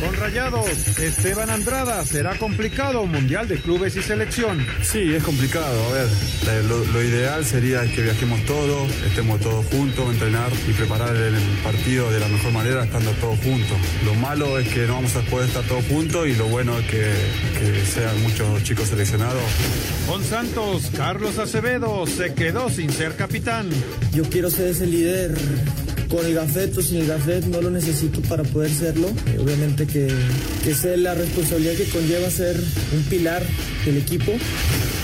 Con Rayados, Esteban Andrada, ¿será complicado un Mundial de Clubes y Selección? Sí, es complicado. A ver, eh, lo, lo ideal sería que viajemos todos, estemos todos juntos, entrenar y preparar el partido de la mejor manera estando todos juntos. Lo malo es que no vamos a poder estar todos juntos y lo bueno es que, que sean muchos chicos seleccionados. Con Santos, Carlos Acevedo se quedó sin ser capitán. Yo quiero ser ese líder con el gafet o sin el gafet, no lo necesito para poder serlo. Eh, obviamente que, que sé la responsabilidad que conlleva ser un pilar del equipo.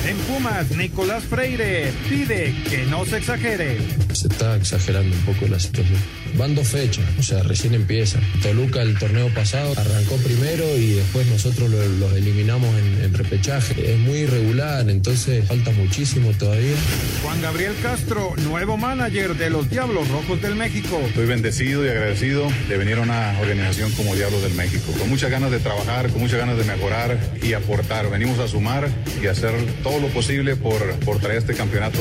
En Pumas, Nicolás Freire pide que no se exagere. Se está exagerando un poco la situación. Van dos fechas, o sea, recién empieza. Toluca el torneo pasado arrancó primero y después nosotros lo- los eliminamos en, en repechaje. Es muy irregular, entonces falta muchísimo todavía. Juan Gabriel Castro, nuevo manager de los Diablos Rojos del México. Estoy bendecido y agradecido de venir a una organización como Diablos del México, con muchas ganas de trabajar, con muchas ganas de mejorar y aportar. Venimos a sumar y hacer todo lo posible por, por traer este campeonato.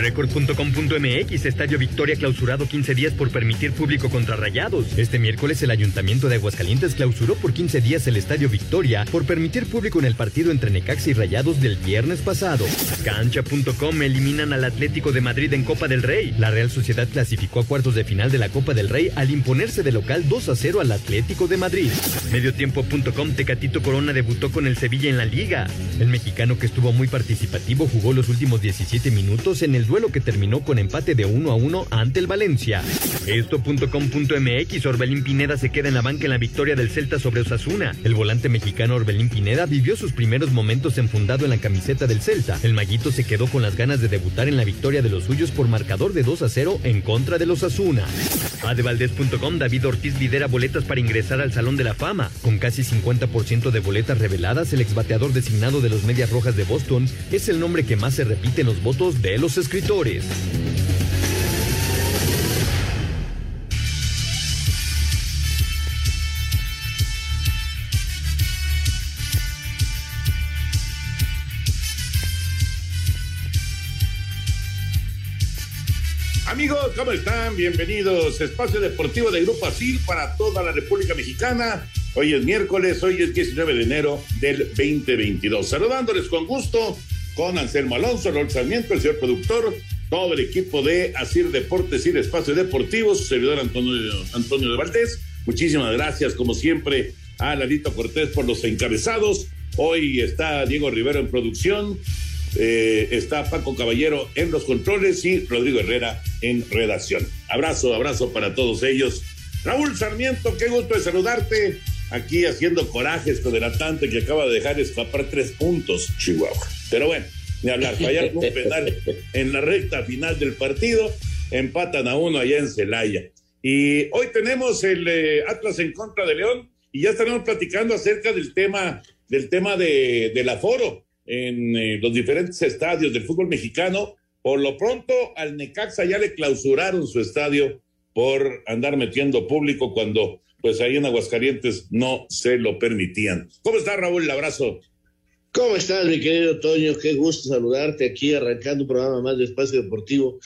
Record.com.mx Estadio Victoria clausurado 15 días por permitir público contra Rayados. Este miércoles el Ayuntamiento de Aguascalientes clausuró por 15 días el Estadio Victoria por permitir público en el partido entre Necaxa y Rayados del viernes pasado. Cancha.com eliminan al Atlético de Madrid en Copa del Rey. La Real Sociedad clasificó a cuartos de final de la Copa del Rey al imponerse de local 2 a 0 al Atlético de Madrid. Mediotiempo.com Tecatito Corona debutó con el Sevilla en la liga. El mexicano que estuvo muy participativo jugó los últimos 17 minutos en el duelo que terminó con empate de 1 a 1 ante el Valencia. Esto.com.mx Orbelín Pineda se queda en la banca en la victoria del Celta sobre Osasuna. El volante mexicano Orbelín Pineda vivió sus primeros momentos enfundado en la camiseta del Celta. El maguito se quedó con las ganas de debutar en la victoria de los suyos por marcador de 2 a 0 en contra de los Osasuna. Adevaldez.com David Ortiz lidera boletas para ingresar al Salón de la Fama. Con casi 50% de boletas reveladas, el exbateador designado de los Medias Rojas de Boston es el nombre que más se repite en los votos de los escritores. Amigos, ¿cómo están? Bienvenidos. Espacio Deportivo de Grupo Asil para toda la República Mexicana. Hoy es miércoles, hoy es 19 de enero del 2022. Saludándoles con gusto con Anselmo Alonso, Raúl Sarmiento, el señor productor, todo el equipo de Asir Deportes y Espacio Deportivo, su servidor Antonio, Antonio de Valdés. Muchísimas gracias, como siempre, a Lalito Cortés por los encabezados. Hoy está Diego Rivero en producción, eh, está Paco Caballero en los controles y Rodrigo Herrera en redacción. Abrazo, abrazo para todos ellos. Raúl Sarmiento, qué gusto de saludarte. Aquí haciendo corajes con el Atlante que acaba de dejar escapar tres puntos, Chihuahua. Pero bueno, ni hablar, fallaron un penal en la recta final del partido, empatan a uno allá en Celaya. Y hoy tenemos el eh, Atlas en contra de León y ya estaremos platicando acerca del tema, del tema de, del aforo en eh, los diferentes estadios del fútbol mexicano. Por lo pronto, al Necaxa ya le clausuraron su estadio por andar metiendo público cuando, pues ahí en Aguascalientes no se lo permitían. ¿Cómo está Raúl? El abrazo. ¿Cómo estás, mi querido Toño? Qué gusto saludarte aquí, arrancando un programa más de Espacio Deportivo.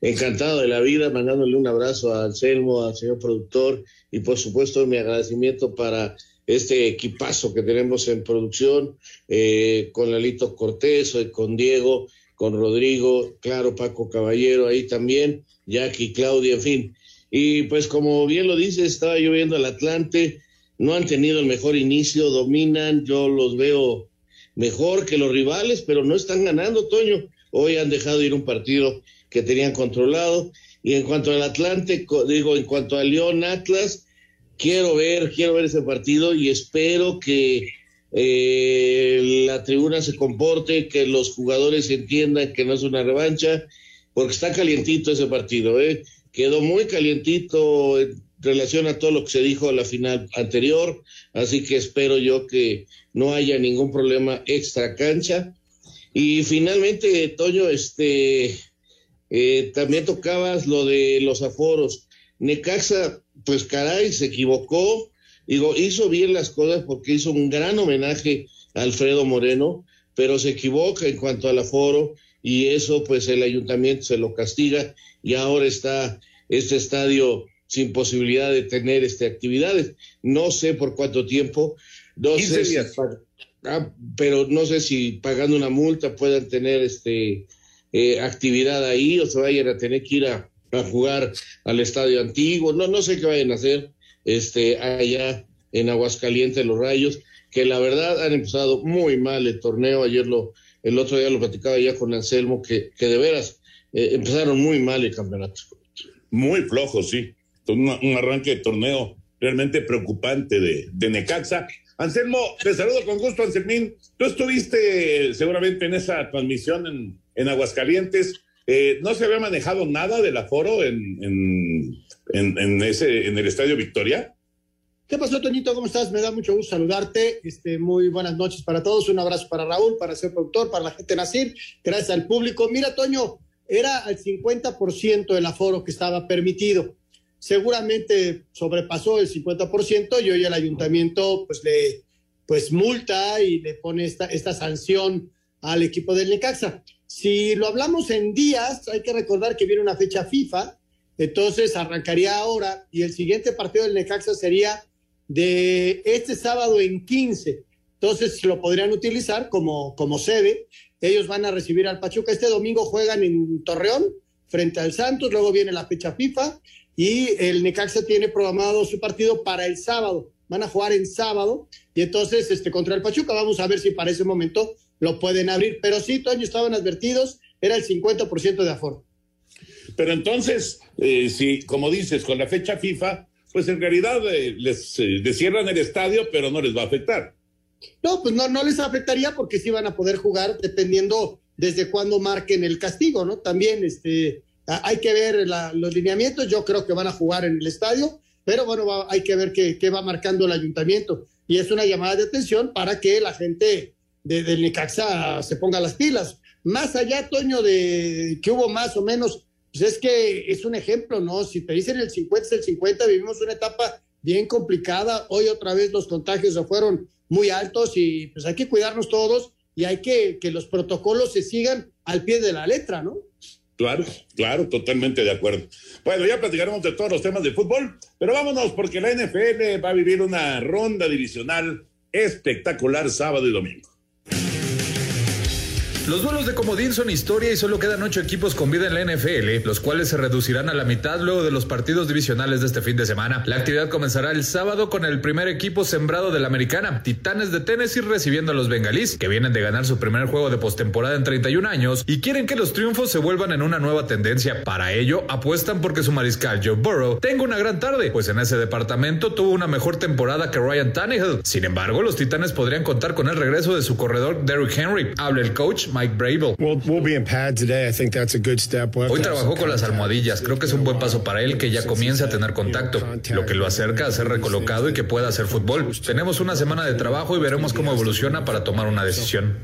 Encantado de la vida, mandándole un abrazo a Anselmo, al señor productor y por supuesto mi agradecimiento para este equipazo que tenemos en producción, eh, con Lalito Cortés, con Diego, con Rodrigo, claro, Paco Caballero ahí también, Jackie, Claudia, en fin. Y pues como bien lo dice, estaba lloviendo el Atlante, no han tenido el mejor inicio, dominan, yo los veo mejor que los rivales, pero no están ganando, Toño. Hoy han dejado ir un partido que tenían controlado. Y en cuanto al Atlante, digo, en cuanto a León Atlas, quiero ver, quiero ver ese partido y espero que eh, la tribuna se comporte, que los jugadores entiendan que no es una revancha, porque está calientito ese partido, ¿eh? Quedó muy calientito en relación a todo lo que se dijo a la final anterior, así que espero yo que no haya ningún problema extra cancha. Y finalmente, Toño, este, eh, también tocabas lo de los aforos. Necaxa, pues caray, se equivocó. Digo, hizo bien las cosas porque hizo un gran homenaje a Alfredo Moreno, pero se equivoca en cuanto al aforo y eso pues el ayuntamiento se lo castiga y ahora está este estadio sin posibilidad de tener este actividades. No sé por cuánto tiempo, no sé ah, pero no sé si pagando una multa puedan tener este eh, actividad ahí o se vayan a tener que ir a, jugar al estadio antiguo, no, no sé qué vayan a hacer este, allá en Aguascalientes los Rayos, que la verdad han empezado muy mal el torneo, ayer lo, el otro día lo platicaba ya con Anselmo, que, que de veras eh, empezaron muy mal el campeonato. Muy flojo, sí, un, un arranque de torneo realmente preocupante de, de Necaxa. Anselmo, te saludo con gusto, Anselmín. Tú estuviste seguramente en esa transmisión en, en Aguascalientes. Eh, ¿No se había manejado nada del aforo en, en, en, ese, en el Estadio Victoria? ¿Qué pasó, Toñito? ¿Cómo estás? Me da mucho gusto saludarte. Este, muy buenas noches para todos. Un abrazo para Raúl, para ser productor, para la gente Nacir. Gracias al público. Mira, Toño, era al 50% el aforo que estaba permitido. Seguramente sobrepasó el 50% y hoy el ayuntamiento pues le pues multa y le pone esta, esta sanción al equipo del Necaxa. Si lo hablamos en días, hay que recordar que viene una fecha FIFA, entonces arrancaría ahora y el siguiente partido del Necaxa sería de este sábado en 15. Entonces lo podrían utilizar como, como sede. Ellos van a recibir al Pachuca. Este domingo juegan en Torreón frente al Santos, luego viene la fecha FIFA y el Necaxa tiene programado su partido para el sábado. Van a jugar en sábado y entonces este, contra el Pachuca vamos a ver si para ese momento lo pueden abrir. Pero sí, Toño, estaban advertidos, era el 50% de aforo. Pero entonces, eh, si, como dices, con la fecha FIFA, pues en realidad eh, les, eh, cierran el estadio, pero no les va a afectar. No, pues no, no les afectaría porque sí van a poder jugar dependiendo desde cuándo marquen el castigo, ¿no? También este, hay que ver los lineamientos, yo creo que van a jugar en el estadio, pero bueno, hay que ver qué, qué va marcando el ayuntamiento. Y es una llamada de atención para que la gente de, del Necaxa se ponga las pilas. Más allá, Toño, de que hubo más o menos, pues es que es un ejemplo, ¿no? Si te dicen el 50 es el 50, vivimos una etapa bien complicada. Hoy otra vez los contagios se fueron muy altos y pues hay que cuidarnos todos y hay que que los protocolos se sigan al pie de la letra, ¿no? Claro, claro, totalmente de acuerdo. Bueno, ya platicaremos de todos los temas de fútbol, pero vámonos porque la NFL va a vivir una ronda divisional espectacular sábado y domingo. Los duelos de comodín son historia y solo quedan ocho equipos con vida en la NFL, los cuales se reducirán a la mitad luego de los partidos divisionales de este fin de semana. La actividad comenzará el sábado con el primer equipo sembrado de la americana, Titanes de Tennessee recibiendo a los bengalíes, que vienen de ganar su primer juego de postemporada en 31 años y quieren que los triunfos se vuelvan en una nueva tendencia. Para ello, apuestan porque su mariscal Joe Burrow tenga una gran tarde, pues en ese departamento tuvo una mejor temporada que Ryan Tannehill. Sin embargo, los Titanes podrían contar con el regreso de su corredor Derrick Henry. Habla el coach Mike Brable. Hoy trabajó con las almohadillas. Creo que es un buen paso para él que ya comience a tener contacto, lo que lo acerca a ser recolocado y que pueda hacer fútbol. Tenemos una semana de trabajo y veremos cómo evoluciona para tomar una decisión.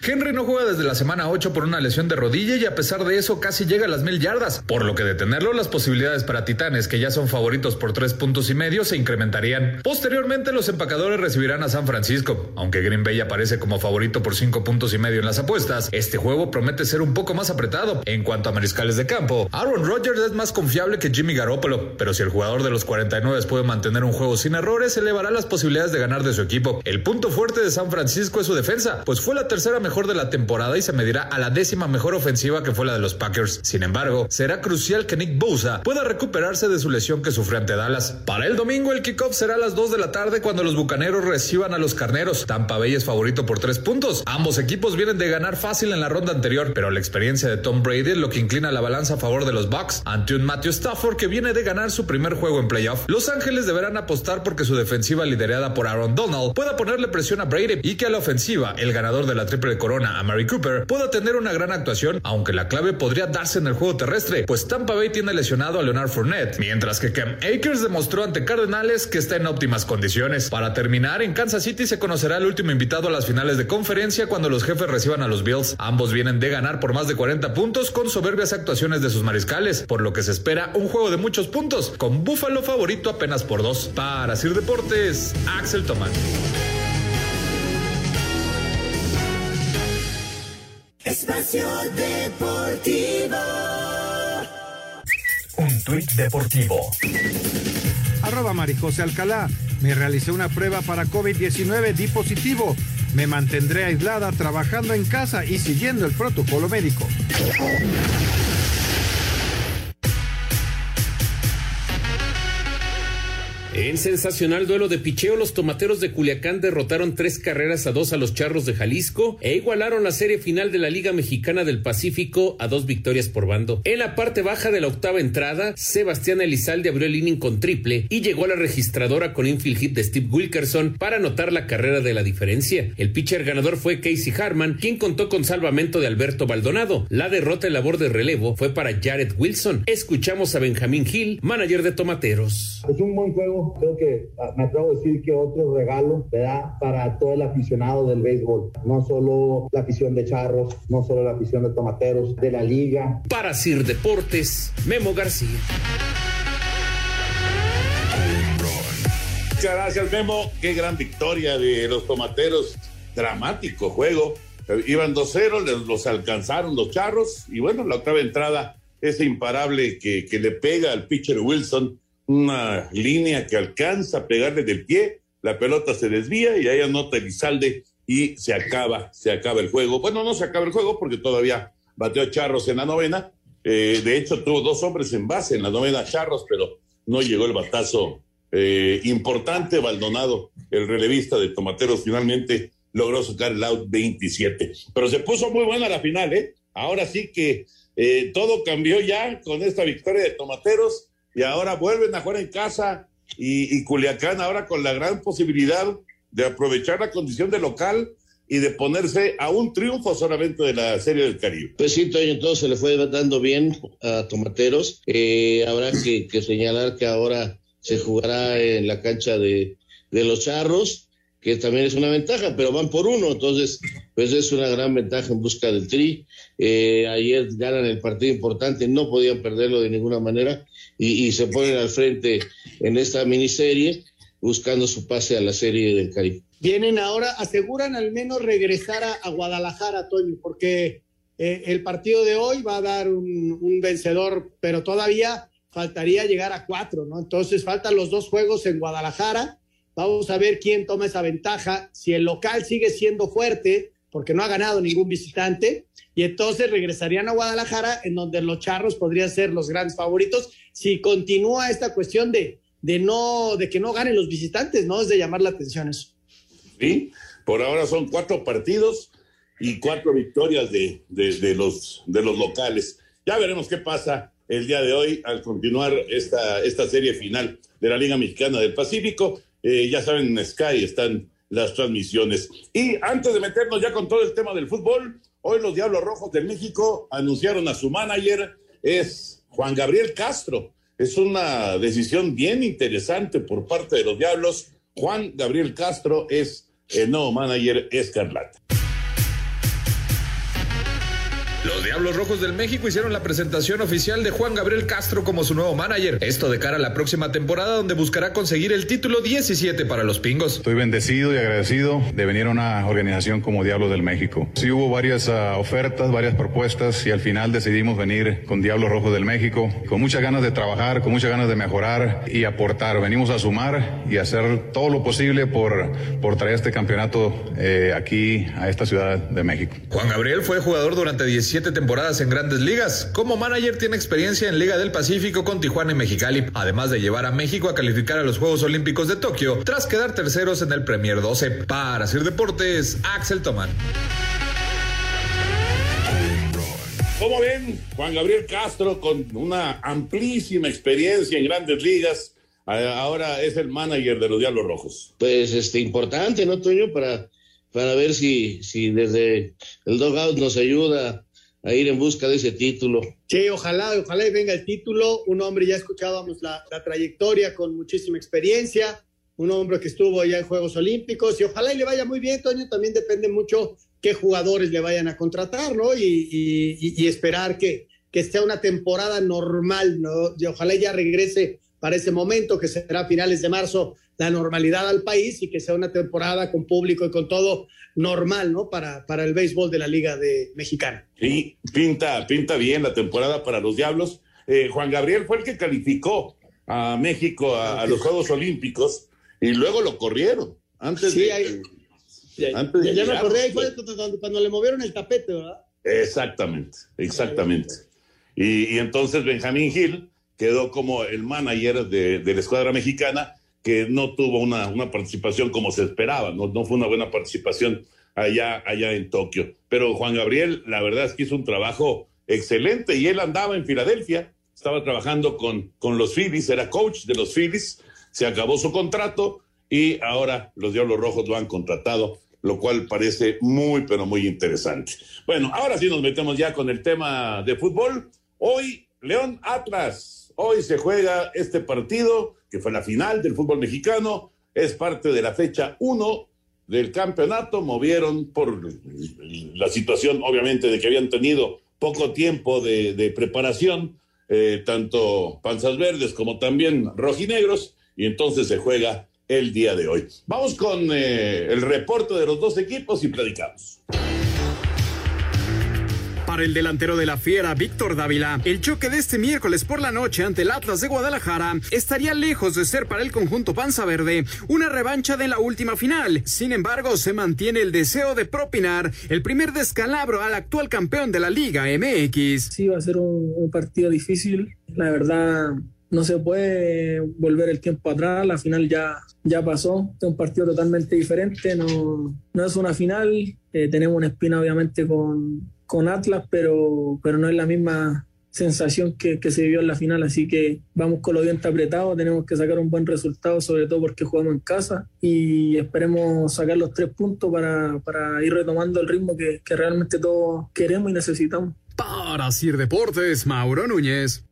Henry no juega desde la semana 8 por una lesión de rodilla y a pesar de eso casi llega a las mil yardas, por lo que detenerlo las posibilidades para Titanes, que ya son favoritos por tres puntos y medio, se incrementarían. Posteriormente los empacadores recibirán a San Francisco, aunque Green Bay aparece aparece como favorito por cinco puntos y medio en las apuestas, este juego promete ser un poco más apretado. En cuanto a mariscales de campo, Aaron Rodgers es más confiable que Jimmy Garoppolo, pero si el jugador de los 49 puede mantener un juego sin errores, elevará las posibilidades de ganar de su equipo. El punto fuerte de San Francisco es su defensa, pues fue la tercera mejor de la temporada y se medirá a la décima mejor ofensiva que fue la de los Packers. Sin embargo, será crucial que Nick Bosa pueda recuperarse de su lesión que sufrió ante Dallas. Para el domingo, el kickoff será a las 2 de la tarde cuando los bucaneros reciban a los carneros. Tampa Bay es favorito por 3 puntos. Ambos equipos vienen de ganar fácil en la ronda anterior, pero la experiencia de Tom Brady es lo que inclina la balanza a favor de los Bucks ante un Matthew Stafford que viene de ganar su primer juego en playoff. Los Ángeles deberán apostar porque su defensiva liderada por Aaron Donald pueda ponerle presión a Brady y que a la ofensiva, el ganador de la triple corona, a Mary Cooper, pueda tener una gran actuación, aunque la clave podría darse en el juego terrestre, pues Tampa Bay tiene lesionado a Leonard Fournette, mientras que Cam Akers demostró ante Cardenales que está en óptimas condiciones. Para terminar, en Kansas City se conocerá el último invitado a las finales de conferencia cuando los jefes reciban a los Bills. Ambos vienen de ganar por más de 40 puntos con soberbias actuaciones de sus mariscales, por lo que se espera un juego de muchos puntos, con Buffalo favorito apenas por dos. Para Sir Deportes, Axel Tomás. Espacio Deportivo. Un tuit deportivo. Arroba Marijose Alcalá. Me realicé una prueba para COVID-19, di positivo. Me mantendré aislada trabajando en casa y siguiendo el protocolo médico. En sensacional duelo de picheo, los tomateros de Culiacán derrotaron tres carreras a dos a los charros de Jalisco e igualaron la serie final de la Liga Mexicana del Pacífico a dos victorias por bando. En la parte baja de la octava entrada, Sebastián Elizalde abrió el inning con triple y llegó a la registradora con infield hit de Steve Wilkerson para anotar la carrera de la diferencia. El pitcher ganador fue Casey Harman, quien contó con salvamento de Alberto Baldonado. La derrota en labor de relevo fue para Jared Wilson. Escuchamos a Benjamín Hill, manager de tomateros. Es un buen juego creo que ah, me atrevo a decir que otro regalo da para todo el aficionado del béisbol, no solo la afición de charros, no solo la afición de tomateros, de la liga. Para Sir Deportes, Memo García. Muchas gracias, Memo. Qué gran victoria de los tomateros. Dramático juego. Iban 2-0, los alcanzaron los charros. Y bueno, la octava entrada, ese imparable que, que le pega al pitcher Wilson una línea que alcanza a pegarle del pie, la pelota se desvía y ahí anota Elizalde y se acaba, se acaba el juego. Bueno, no se acaba el juego porque todavía bateó Charros en la novena. Eh, de hecho, tuvo dos hombres en base en la novena Charros, pero no llegó el batazo eh, importante. Baldonado, el relevista de Tomateros, finalmente logró sacar el out 27. Pero se puso muy buena la final, ¿eh? Ahora sí que eh, todo cambió ya con esta victoria de Tomateros y ahora vuelven a jugar en casa y, Culiacán ahora con la gran posibilidad de aprovechar la condición de local y de ponerse a un triunfo solamente de la Serie del Caribe. Pues sí, Toño, todo se le fue dando bien a Tomateros. Eh, habrá que, señalar que ahora se jugará en la cancha de, de los Charros, que también es una ventaja, pero van por uno, entonces pues es una gran ventaja en busca del tri. Eh, ayer ganan el partido importante, no podían perderlo de ninguna manera y, se ponen al frente en esta miniserie buscando su pase a la serie del Caribe. Vienen ahora, aseguran al menos regresar a, Guadalajara, Toño, porque eh, el partido de hoy va a dar un, un, vencedor, pero todavía faltaría llegar a cuatro, ¿no? Entonces faltan los dos juegos en Guadalajara. Vamos a ver quién toma esa ventaja. Si el local sigue siendo fuerte, porque no ha ganado ningún visitante, y entonces regresarían a Guadalajara, en donde los charros podrían ser los grandes favoritos, si continúa esta cuestión de, de no, de que no ganen los visitantes, ¿no? Es de llamar la atención eso. Sí, por ahora son cuatro partidos y cuatro victorias de, de, los, de los locales. Ya veremos qué pasa el día de hoy al continuar esta, esta serie final de la Liga Mexicana del Pacífico. Eh, ya saben, en Sky están las transmisiones. Y antes de meternos ya con todo el tema del fútbol, hoy los Diablos Rojos de México anunciaron a su manager, es Juan Gabriel Castro. Es una decisión bien interesante por parte de los Diablos. Juan Gabriel Castro es el nuevo manager Escarlata. Los Diablos Rojos del México hicieron la presentación oficial de Juan Gabriel Castro como su nuevo manager. Esto de cara a la próxima temporada donde buscará conseguir el título 17 para los Pingos. Estoy bendecido y agradecido de venir a una organización como Diablos del México. Sí hubo varias uh, ofertas, varias propuestas y al final decidimos venir con Diablos Rojos del México, con muchas ganas de trabajar, con muchas ganas de mejorar y aportar. Venimos a sumar y hacer todo lo posible por, por traer este campeonato eh, aquí a esta ciudad de México. Juan Gabriel fue jugador durante 10 siete temporadas en grandes ligas. Como manager tiene experiencia en Liga del Pacífico con Tijuana y Mexicali, además de llevar a México a calificar a los Juegos Olímpicos de Tokio tras quedar terceros en el Premier 12. Para Sir Deportes, Axel Tomán. Como ven, Juan Gabriel Castro con una amplísima experiencia en grandes ligas, ahora es el manager de los Diablos Rojos. Pues este importante, ¿no, Toño? Para, para ver si, si desde el dogout nos ayuda a ir en busca de ese título. Sí, ojalá, ojalá y venga el título. Un hombre, ya escuchábamos la, la, trayectoria con muchísima experiencia, un hombre que estuvo ya en Juegos Olímpicos y ojalá y le vaya muy bien, Toño. También depende mucho qué jugadores le vayan a contratar, ¿no? Y, y, esperar que, que sea una temporada normal, ¿no? Y ojalá ya regrese para ese momento, que será finales de marzo, la normalidad al país y que sea una temporada con público y con todo normal, ¿no? Para, para el béisbol de la Liga de Mexicana. Sí, pinta, pinta bien la temporada para los Diablos. Eh, Juan Gabriel fue el que calificó a México a, a, los Juegos Olímpicos y luego lo corrieron. Antes sí, de, ahí, ya, antes de ya, ya me acordé, ahí fue cuando le movieron el tapete, ¿verdad? Exactamente, exactamente. Y, y entonces Benjamín Gil quedó como el manager de, de la escuadra mexicana que no tuvo una, una participación como se esperaba, no, no, fue una buena participación allá, allá en Tokio. Pero Juan Gabriel, la verdad es que hizo un trabajo excelente y él andaba en Filadelfia, estaba trabajando con, con los Phillies, era coach de los Phillies, se acabó su contrato y ahora los Diablos Rojos lo han contratado, lo cual parece muy, pero muy interesante. Bueno, ahora sí nos metemos ya con el tema de fútbol. Hoy, León Atlas, hoy se juega este partido que fue la final del fútbol mexicano, es parte de la fecha 1 del campeonato, movieron por la situación, obviamente, de que habían tenido poco tiempo de, preparación, eh, tanto panzas verdes como también rojinegros, y entonces se juega el día de hoy. Vamos con eh, el reporte de los dos equipos y predicamos. Para el delantero de la Fiera, Víctor Dávila, el choque de este miércoles por la noche ante el Atlas de Guadalajara estaría lejos de ser para el conjunto Panza Verde una revancha de la última final. Sin embargo, se mantiene el deseo de propinar el primer descalabro al actual campeón de la Liga MX. Sí, va a ser un, partido difícil. La verdad, no se puede volver el tiempo atrás, la final ya, ya pasó, es un partido totalmente diferente, no, no es una final, eh, tenemos una espina obviamente con, con Atlas, pero, pero no es la misma sensación que, que, se vivió en la final, así que vamos con los dientes apretados, tenemos que sacar un buen resultado, sobre todo porque jugamos en casa y esperemos sacar los tres puntos para, para ir retomando el ritmo que, que realmente todos queremos y necesitamos. Para Sir Deportes, Mauro Núñez.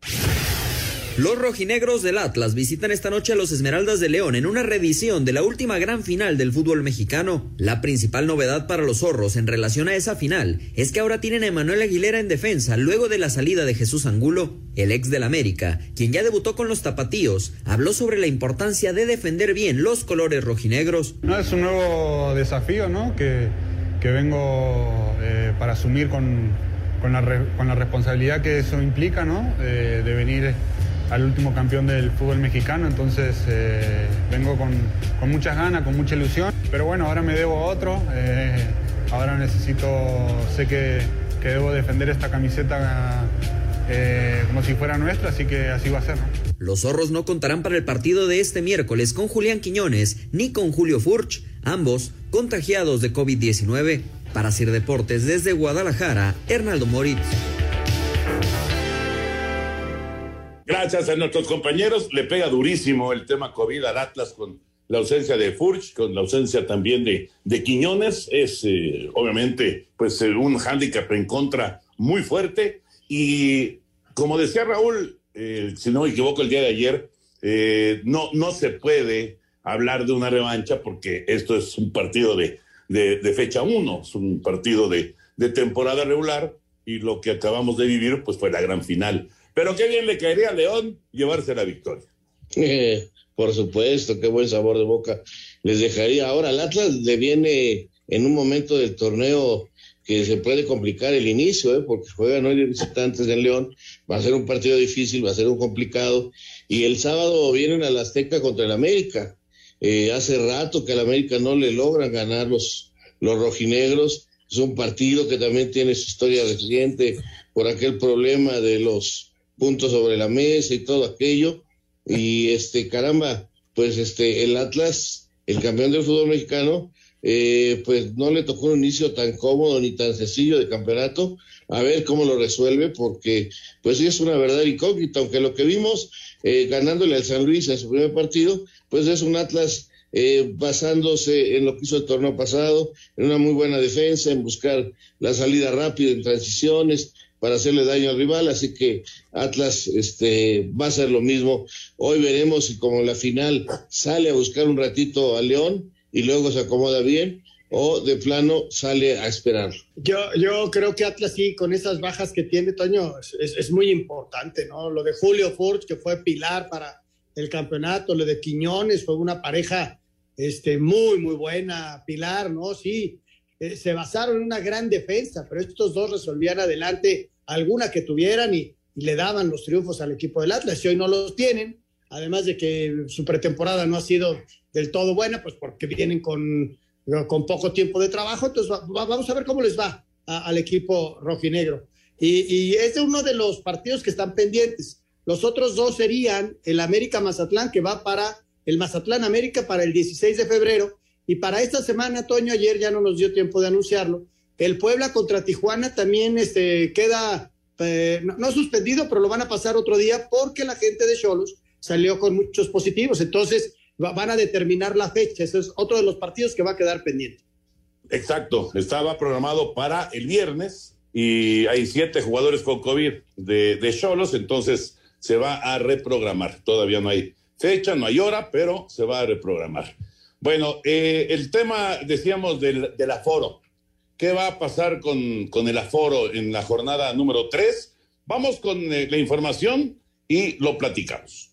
Los rojinegros del Atlas visitan esta noche a los Esmeraldas de León en una reedición de la última gran final del fútbol mexicano. La principal novedad para los zorros en relación a esa final es que ahora tienen a Emanuel Aguilera en defensa luego de la salida de Jesús Angulo, el ex del América, quien ya debutó con los tapatíos, habló sobre la importancia de defender bien los colores rojinegros. No, es un nuevo desafío, ¿no? Que, que vengo eh, para asumir con, con, la con, la responsabilidad que eso implica, ¿no? Eh, de venir al último campeón del fútbol mexicano, entonces eh, vengo con, con, muchas ganas, con mucha ilusión, pero bueno, ahora me debo a otro, eh, ahora necesito, sé que, que, debo defender esta camiseta eh, como si fuera nuestra, así que así va a ser. Los zorros no contarán para el partido de este miércoles con Julián Quiñones ni con Julio Furch, ambos contagiados de COVID-19. Para Sir Deportes desde Guadalajara, Hernaldo Moritz. Gracias a nuestros compañeros. Le pega durísimo el tema COVID al Atlas con la ausencia de Furch, con la ausencia también de, de Quiñones. Es eh, obviamente pues eh, un hándicap en contra muy fuerte. Y como decía Raúl, eh, si no me equivoco el día de ayer, no, no se puede hablar de una revancha porque esto es un partido de, de, fecha uno, es un partido de, de temporada regular y lo que acabamos de vivir, pues fue la gran final. Pero qué bien le caería a León llevarse la victoria. Eh, por supuesto, qué buen sabor de boca les dejaría. Ahora, el Atlas le viene en un momento del torneo que se puede complicar el inicio, ¿eh? porque juegan hoy visitantes en León, va a ser un partido difícil, va a ser un complicado, y el sábado vienen a la Azteca contra el América. Eh, hace rato que al América no le logran ganar los, los rojinegros, es un partido que también tiene su historia reciente por aquel problema de los puntos sobre la mesa y todo aquello, y este, caramba, pues este, el Atlas, el campeón del fútbol mexicano, eh, pues no le tocó un inicio tan cómodo ni tan sencillo de campeonato. A ver cómo lo resuelve, porque pues es una verdad incógnita, aunque lo que vimos eh, ganándole al San Luis en su primer partido, pues es un Atlas eh, basándose en lo que hizo el torneo pasado, en una muy buena defensa, en buscar la salida rápida en transiciones para hacerle daño al rival, así que Atlas este, va a ser lo mismo. Hoy veremos si como la final sale a buscar un ratito a León y luego se acomoda bien o de plano sale a esperar. Yo, yo creo que Atlas sí, con esas bajas que tiene Toño, es, es muy importante, ¿no? Lo de Julio Furch, que fue pilar para el campeonato, lo de Quiñones, fue una pareja este, muy, muy buena, Pilar, ¿no? Sí, eh, se basaron en una gran defensa, pero estos dos resolvían adelante alguna que tuvieran y, le daban los triunfos al equipo del Atlas, y hoy no los tienen, además de que su pretemporada no ha sido del todo buena, pues porque vienen con, con poco tiempo de trabajo. Entonces, va, vamos a ver cómo les va a, al equipo rojinegro. Y, es uno de los partidos que están pendientes. Los otros dos serían el América Mazatlán, que va para el Mazatlán América para el 16 de febrero. Y para esta semana, Toño, ayer ya no nos dio tiempo de anunciarlo. El Puebla contra Tijuana también este, queda, eh, no, suspendido, pero lo van a pasar otro día porque la gente de Cholos salió con muchos positivos. Entonces, van a determinar la fecha. Ese es otro de los partidos que va a quedar pendiente. Exacto, estaba programado para el viernes y hay siete jugadores con COVID de Cholos, entonces se va a reprogramar. Todavía no hay fecha, no hay hora, pero se va a reprogramar. Bueno, eh, el tema, decíamos, del, del, aforo. ¿Qué va a pasar con, con el aforo en la jornada número tres? Vamos con eh, la información y lo platicamos.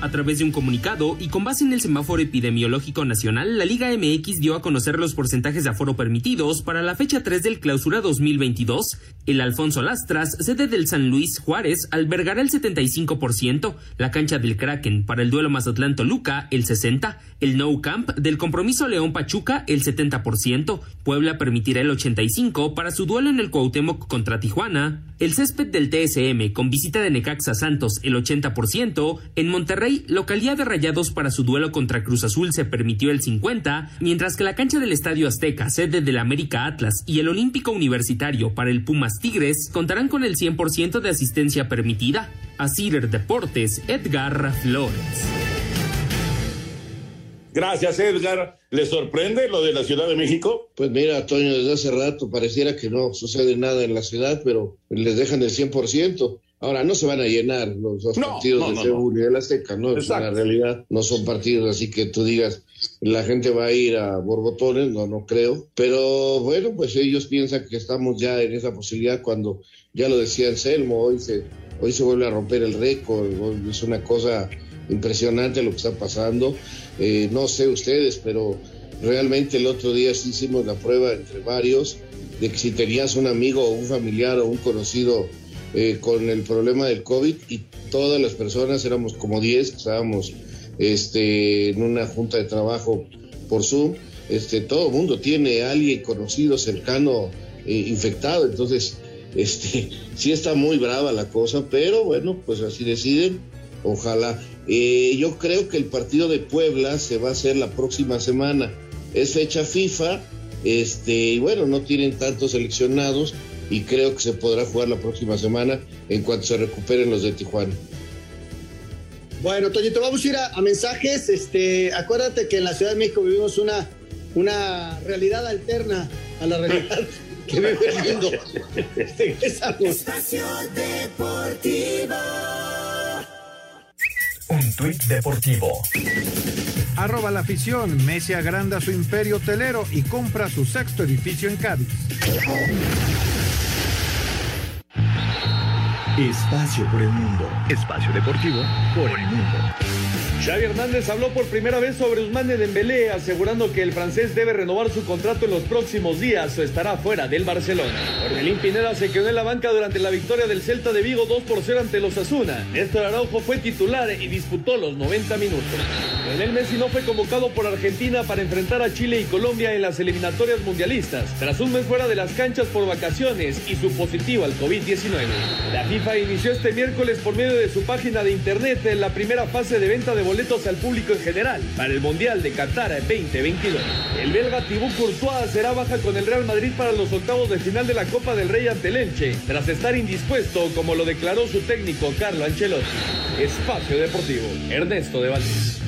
A través de un comunicado y con base en el semáforo epidemiológico nacional, la Liga MX dio a conocer los porcentajes de aforo permitidos para la fecha 3 del clausura 2022. El Alfonso Lastras, sede del San Luis Juárez, albergará el 75%, la cancha del Kraken para el duelo Mazatlán-Toluca el 60%, el No Camp del compromiso León-Pachuca el 70%, Puebla permitirá el 85% para su duelo en el Cuauhtémoc contra Tijuana, el césped del TSM con visita de Necaxa Santos el 80%, en Monterrey localidad de Rayados para su duelo contra Cruz Azul se permitió el 50, mientras que la cancha del Estadio Azteca, sede del América Atlas y el Olímpico Universitario para el Pumas Tigres contarán con el 100% de asistencia permitida. A Cider Deportes, Edgar Flores. Gracias, Edgar. ¿Le sorprende lo de la Ciudad de México? Pues mira, Toño, desde hace rato pareciera que no sucede nada en la ciudad, pero les dejan el 100%. Ahora, no se van a llenar los dos no, partidos no, de no, Seúl y de la Azteca, ¿no? Es una realidad, no son partidos así que tú digas, la gente va a ir a borbotones, no, no creo. Pero bueno, pues ellos piensan que estamos ya en esa posibilidad cuando, ya lo decía Anselmo, hoy se, hoy se vuelve a romper el récord, es una cosa impresionante lo que está pasando. Eh, no sé ustedes, pero realmente el otro día sí hicimos la prueba entre varios de que si tenías un amigo o un familiar o un conocido eh, con el problema del COVID y todas las personas, éramos como 10, estábamos este, en una junta de trabajo por Zoom, este, todo el mundo tiene alguien conocido, cercano, eh, infectado, entonces este, sí está muy brava la cosa, pero bueno, pues así deciden, ojalá. Eh, yo creo que el partido de Puebla se va a hacer la próxima semana, es fecha FIFA, este, y bueno, no tienen tantos seleccionados, y creo que se podrá jugar la próxima semana en cuanto se recuperen los de Tijuana. Bueno, Toñito, vamos a ir a, a, mensajes. Este, acuérdate que en la Ciudad de México vivimos una, una realidad alterna a la realidad que vive el mundo. Espacio Deportivo. Un tuit deportivo Arroba la afición. Messi agranda su imperio hotelero y compra su sexto edificio en Cádiz. Espacio por el mundo. Espacio deportivo por el mundo. Xavi Hernández habló por primera vez sobre Ousmane Dembélé, asegurando que el francés debe renovar su contrato en los próximos días o estará fuera del Barcelona. Orbelín Pineda se quedó en la banca durante la victoria del Celta de Vigo 2 por 0 ante los Asuna. Néstor Araujo fue titular y disputó los 90 minutos. Lionel Messi no fue convocado por Argentina para enfrentar a Chile y Colombia en las eliminatorias mundialistas, tras un mes fuera de las canchas por vacaciones y su positivo al COVID-19. La FIFA inició este miércoles por medio de su página de internet en la primera fase de venta de boletos al público en general para el Mundial de Qatar 2022. El belga Thibaut Courtois será baja con el Real Madrid para los octavos de final de la Copa del Rey ante Lenche, tras estar indispuesto, como lo declaró su técnico Carlo Ancelotti. Espacio Deportivo, Ernesto de Valdés.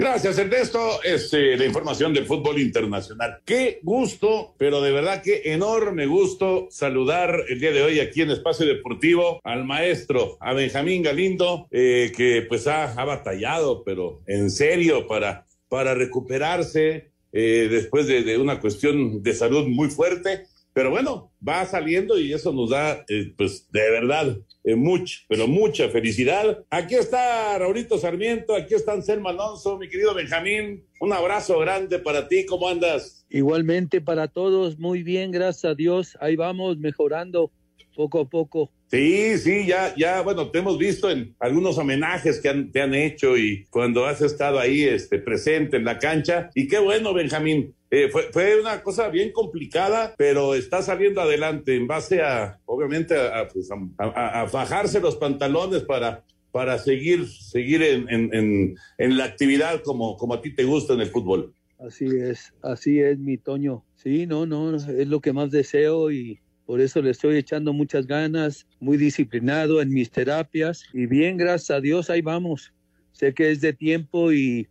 Gracias, Ernesto. Este, la información del fútbol internacional. Qué gusto, pero de verdad qué enorme gusto saludar el día de hoy aquí en Espacio Deportivo al maestro, a Benjamín Galindo, eh, que pues ha, ha, batallado, pero en serio, para, para recuperarse eh, después de, de, una cuestión de salud muy fuerte. Pero bueno, va saliendo y eso nos da, eh, pues de verdad, eh, mucha, pero mucha felicidad. Aquí está Raulito Sarmiento, aquí está Anselmo Alonso, mi querido Benjamín. Un abrazo grande para ti, ¿cómo andas? Igualmente para todos, muy bien, gracias a Dios. Ahí vamos mejorando poco a poco. Sí, sí, ya, ya, bueno, te hemos visto en algunos homenajes que han, te han hecho y cuando has estado ahí este, presente en la cancha. Y qué bueno, Benjamín. Eh, fue, fue, una cosa bien complicada, pero está saliendo adelante en base a, obviamente, a, pues, a, a fajarse los pantalones para, para seguir, seguir en, en, en, en, la actividad como, como a ti te gusta en el fútbol. Así es, así es, mi Toño. Sí, no, no, es lo que más deseo y por eso le estoy echando muchas ganas, muy disciplinado en mis terapias y bien, gracias a Dios, ahí vamos. Sé que es de tiempo y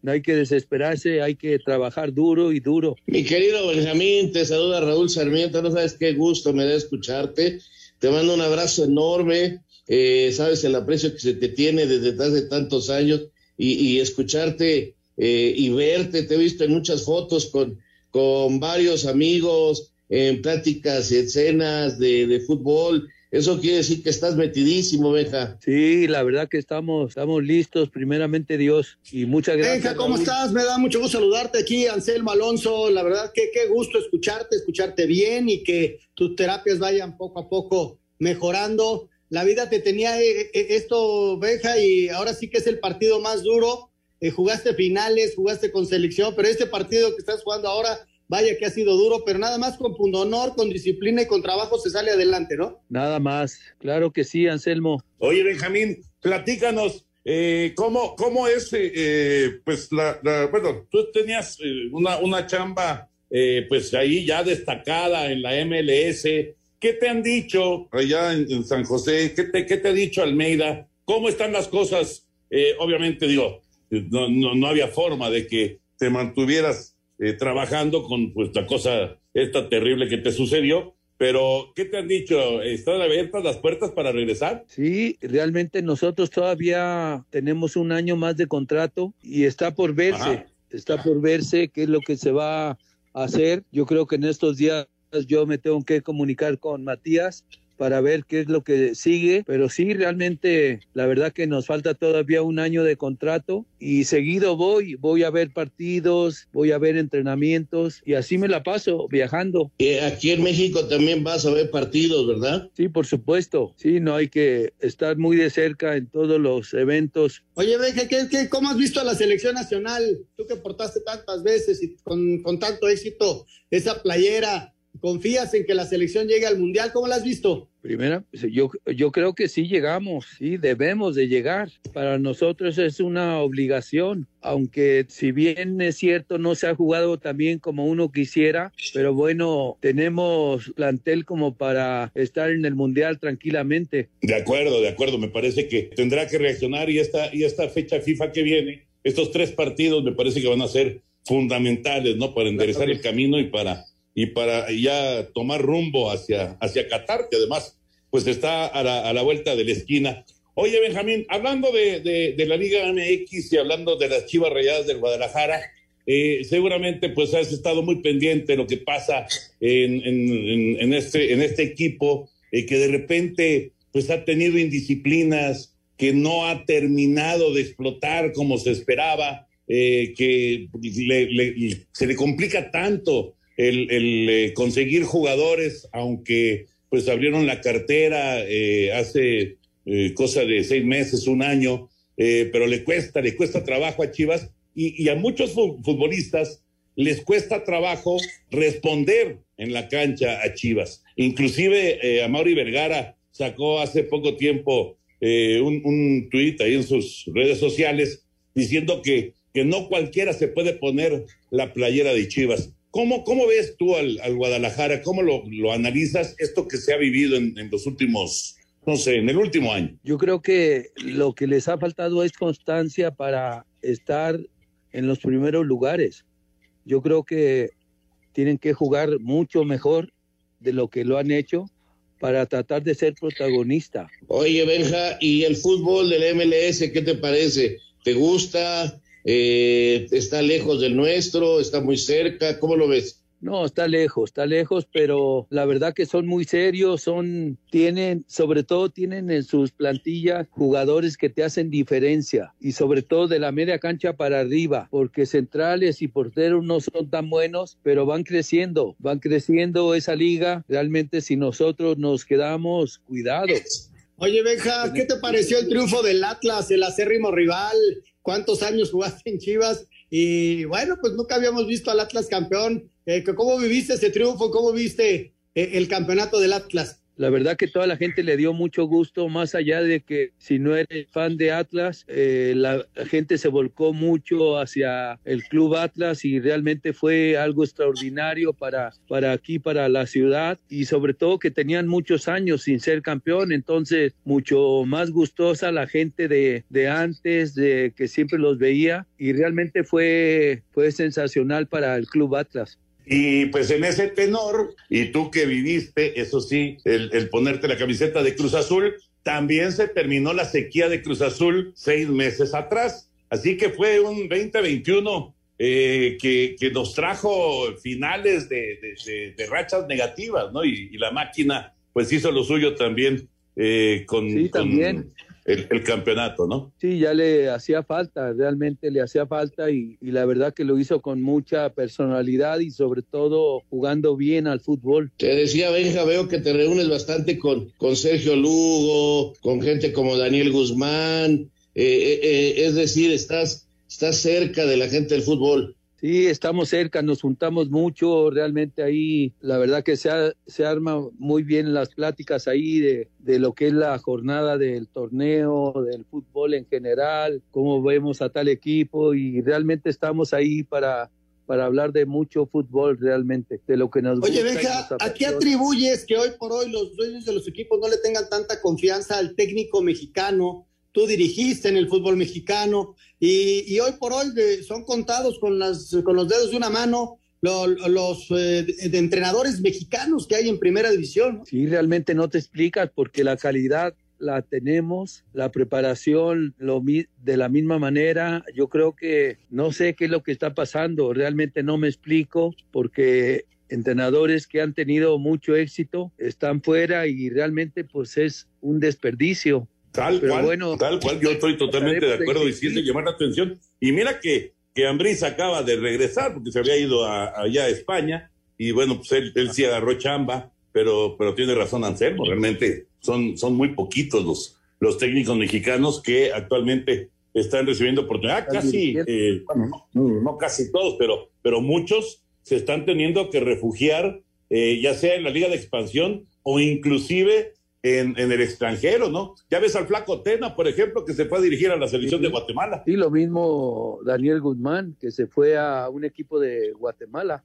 no hay que desesperarse, hay que trabajar duro y duro. Mi querido Benjamín, te saluda Raúl Sarmiento, no sabes qué gusto me da escucharte. Te mando un abrazo enorme, eh, sabes el aprecio que se te tiene desde hace tantos años y, y escucharte eh, y verte. Te he visto en muchas fotos con, con varios amigos, en pláticas y escenas de, de fútbol. Eso quiere decir que estás metidísimo, Benja. Sí, la verdad que estamos, estamos listos, primeramente Dios, y muchas gracias. Benja, ¿cómo Raúl. estás? Me da mucho gusto saludarte aquí, Anselmo Alonso. La verdad que qué gusto escucharte, escucharte bien y que tus terapias vayan poco a poco mejorando. La vida te tenía eh, eh, esto, Benja, y ahora sí que es el partido más duro. Eh, jugaste finales, jugaste con selección, pero este partido que estás jugando ahora vaya que ha sido duro, pero nada más con pundonor, con disciplina y con trabajo se sale adelante, ¿no? Nada más, claro que sí, Anselmo. Oye, Benjamín, platícanos, eh, ¿cómo, ¿cómo es, eh, pues, la, la, bueno, tú tenías eh, una, una chamba, pues, ahí ya destacada en la MLS, ¿qué te han dicho allá en, en San José? ¿Qué te, ¿Qué te ha dicho Almeida? ¿Cómo están las cosas? obviamente, digo, no, no, no había forma de que te mantuvieras eh, trabajando con pues la cosa esta terrible que te sucedió. Pero, ¿qué te han dicho? ¿Están abiertas las puertas para regresar? Sí, realmente nosotros todavía tenemos un año más de contrato y está por verse, Ajá. está por verse qué es lo que se va a hacer. Yo creo que en estos días yo me tengo que comunicar con Matías para ver qué es lo que sigue, pero sí, realmente la verdad que nos falta todavía un año de contrato y seguido voy, voy a ver partidos, voy a ver entrenamientos y así me la paso viajando. Y aquí en México también vas a ver partidos, ¿verdad? Sí, por supuesto, sí, no hay que estar muy de cerca en todos los eventos. Oye, Benja, ¿qué, qué, cómo has visto a la selección nacional? Tú que portaste tantas veces y con, con tanto éxito esa playera, ¿confías en que la selección llegue al Mundial? ¿Cómo la has visto? Primera, yo, yo creo que sí llegamos, sí, debemos de llegar. Para nosotros es una obligación, aunque si bien es cierto no se ha jugado también como uno quisiera, pero bueno, tenemos plantel como para estar en el Mundial tranquilamente. De acuerdo, de acuerdo, me parece que tendrá que reaccionar y esta, y esta fecha FIFA que viene, estos tres partidos me parece que van a ser fundamentales, ¿no? Para enderezar el camino y para y para ya tomar rumbo hacia, hacia Qatar, que además pues está a la, a la vuelta de la esquina. Oye, Benjamín, hablando de, de, la Liga MX y hablando de las Chivas Rayadas del Guadalajara, eh, seguramente pues has estado muy pendiente de lo que pasa en, en, este, en este equipo, eh, que de repente pues ha tenido indisciplinas, que no ha terminado de explotar como se esperaba, eh, que se le complica tanto el, el conseguir jugadores, aunque pues abrieron la cartera hace eh, cosa de seis meses, un año, eh, pero le cuesta, le cuesta trabajo a Chivas y, a muchos futbolistas les cuesta trabajo responder en la cancha a Chivas. Inclusive eh, a Mauri Vergara sacó hace poco tiempo un, un tuit ahí en sus redes sociales diciendo que, que no cualquiera se puede poner la playera de Chivas. ¿Cómo, cómo ves tú al, Guadalajara? ¿Cómo lo, lo, analizas esto que se ha vivido en, en los últimos no sé, en el último año? Yo creo que lo que les ha faltado es constancia para estar en los primeros lugares. Yo creo que tienen que jugar mucho mejor de lo que lo han hecho para tratar de ser protagonista. Oye, Benja, ¿y el fútbol del MLS qué te parece? ¿Te gusta? Eh, ¿Está lejos del nuestro? ¿Está muy cerca? ¿Cómo lo ves? No, está lejos, está lejos, pero la verdad que son muy serios, son, tienen, sobre todo tienen en sus plantillas jugadores que te hacen diferencia y sobre todo de la media cancha para arriba, porque centrales y porteros no son tan buenos, pero van creciendo, van creciendo esa liga. Realmente si nosotros nos quedamos cuidados. Oye, Benja, ¿qué te pareció el triunfo del Atlas, el acérrimo rival? ¿Cuántos años jugaste en Chivas? Y bueno, pues nunca habíamos visto al Atlas campeón eh, ¿Cómo viviste ese triunfo? ¿Cómo viste eh, el campeonato del Atlas? La verdad que toda la gente le dio mucho gusto, más allá de que si no eres fan de Atlas, eh, la gente se volcó mucho hacia el club Atlas y realmente fue algo extraordinario para, para aquí, para la ciudad y sobre todo que tenían muchos años sin ser campeón, entonces mucho más gustosa la gente de, de antes, de que siempre los veía y realmente fue, fue sensacional para el club Atlas. Y pues en ese tenor, y tú que viviste, eso sí, el, ponerte la camiseta de Cruz Azul, también se terminó la sequía de Cruz Azul seis meses atrás. Así que fue un 2021 eh, que, que, nos trajo finales de, de, rachas negativas, ¿no? Y, la máquina pues hizo lo suyo también eh, con, sí, también el, campeonato, ¿no? Sí, ya le hacía falta, realmente le hacía falta y, la verdad que lo hizo con mucha personalidad y sobre todo jugando bien al fútbol. Te decía, Benja, veo que te reúnes bastante con, con Sergio Lugo, con gente como Daniel Guzmán, eh, eh, eh, es decir, estás, estás cerca de la gente del fútbol. Sí, estamos cerca, nos juntamos mucho, realmente ahí la verdad que se, se arma muy bien las pláticas ahí de, de, lo que es la jornada del torneo, del fútbol en general, cómo vemos a tal equipo y realmente estamos ahí para, para hablar de mucho fútbol realmente, de lo que nos Oye, Benja, ¿a qué atribuyes que hoy por hoy los dueños de los equipos no le tengan tanta confianza al técnico mexicano? tú dirigiste en el fútbol mexicano y, hoy por hoy son contados con, las, con los dedos de una mano los, eh, de entrenadores mexicanos que hay en primera división. Sí, realmente no te explicas porque la calidad la tenemos, la preparación lo, de la misma manera. Yo creo que no sé qué es lo que está pasando, realmente no me explico porque entrenadores que han tenido mucho éxito están fuera y realmente pues es un desperdicio Tal cual, tal cual, yo estoy totalmente de acuerdo y siente llamar la atención. Y mira que, que Ambris acaba de regresar porque se había ido allá a España y bueno, pues él, él sí agarró chamba, pero, pero tiene razón Anselmo, realmente son, son muy poquitos los, los técnicos mexicanos que actualmente están recibiendo oportunidad. Casi, eh, bueno, no, casi todos, pero, pero muchos se están teniendo que refugiar, eh, ya sea en la Liga de Expansión o inclusive en, el extranjero, ¿no? Ya ves al flaco Tena, por ejemplo, que se fue a dirigir a la selección de Guatemala. Sí, lo mismo Daniel Guzmán, que se fue a un equipo de Guatemala.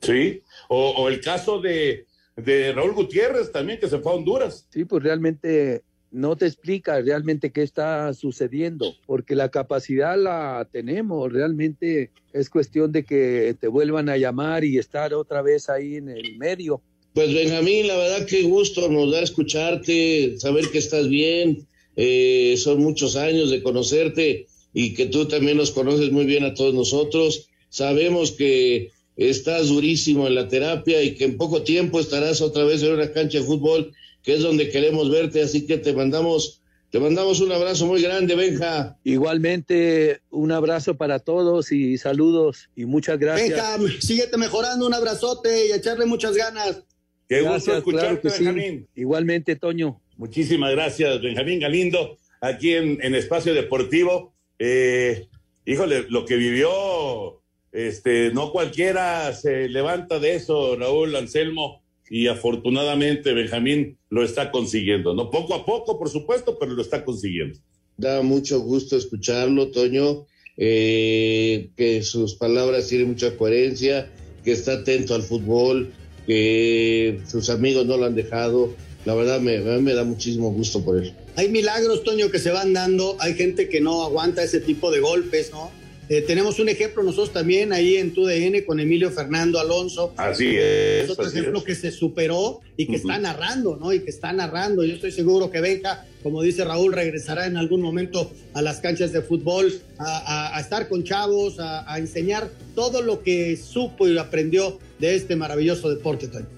sí, o, el caso de, de Raúl Gutiérrez también, que se fue a Honduras. Sí, pues realmente no te explica realmente qué está sucediendo, porque la capacidad la tenemos, realmente es cuestión de que te vuelvan a llamar y estar otra vez ahí en el medio. Pues Benjamín, la verdad que gusto nos da escucharte, saber que estás bien. eh, son muchos años de conocerte y que tú también nos conoces muy bien a todos nosotros. Sabemos que estás durísimo en la terapia y que en poco tiempo estarás otra vez en una cancha de fútbol, que es donde queremos verte, así que te mandamos te mandamos un abrazo muy grande, Benja. Igualmente, un abrazo para todos y saludos y muchas gracias. Benja, síguete mejorando, un abrazote y echarle muchas ganas. Qué gusto escucharte, Benjamín. Igualmente, Toño. Muchísimas gracias, Benjamín Galindo, aquí en, Espacio Deportivo. Eh, híjole, lo que vivió, este, no cualquiera se levanta de eso, Raúl Anselmo y afortunadamente Benjamín lo está consiguiendo, ¿no? Poco a poco, por supuesto, pero lo está consiguiendo. Da mucho gusto escucharlo, Toño, eh, que sus palabras tienen mucha coherencia, que está atento al fútbol, que sus amigos no lo han dejado. La verdad me, me da muchísimo gusto por él. Hay milagros, Toño, que se van dando, hay gente que no aguanta ese tipo de golpes, ¿no? Eh, tenemos un ejemplo nosotros también ahí en TUDN con Emilio Fernando Alonso. Así es. otro ejemplo que se superó y que está narrando, ¿no? Y que está narrando. Yo estoy seguro que Benja, como dice Raúl, regresará en algún momento a las canchas de fútbol, a, estar con chavos, a, enseñar todo lo que supo y aprendió de este maravilloso deporte, Toño.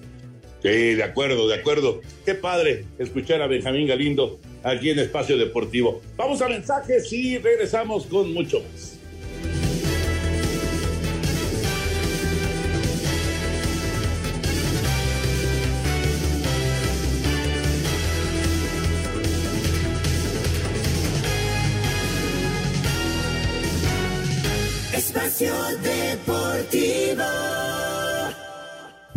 Sí, de acuerdo, de acuerdo. Qué padre escuchar a Benjamín Galindo aquí en Espacio Deportivo. Vamos a mensajes y regresamos con mucho más.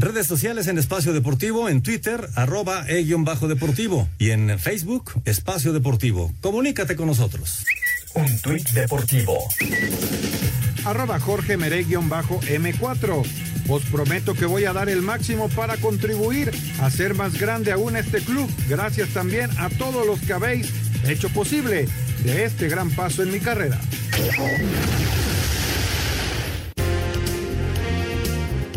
Redes sociales en Espacio Deportivo, en Twitter, arroba e-deportivo y en Facebook, Espacio Deportivo. Comunícate con nosotros. Un tuit deportivo. Arroba Jorge Mere-M4. Os prometo que voy a dar el máximo para contribuir a hacer más grande aún este club. Gracias también a todos los que habéis hecho posible de este gran paso en mi carrera.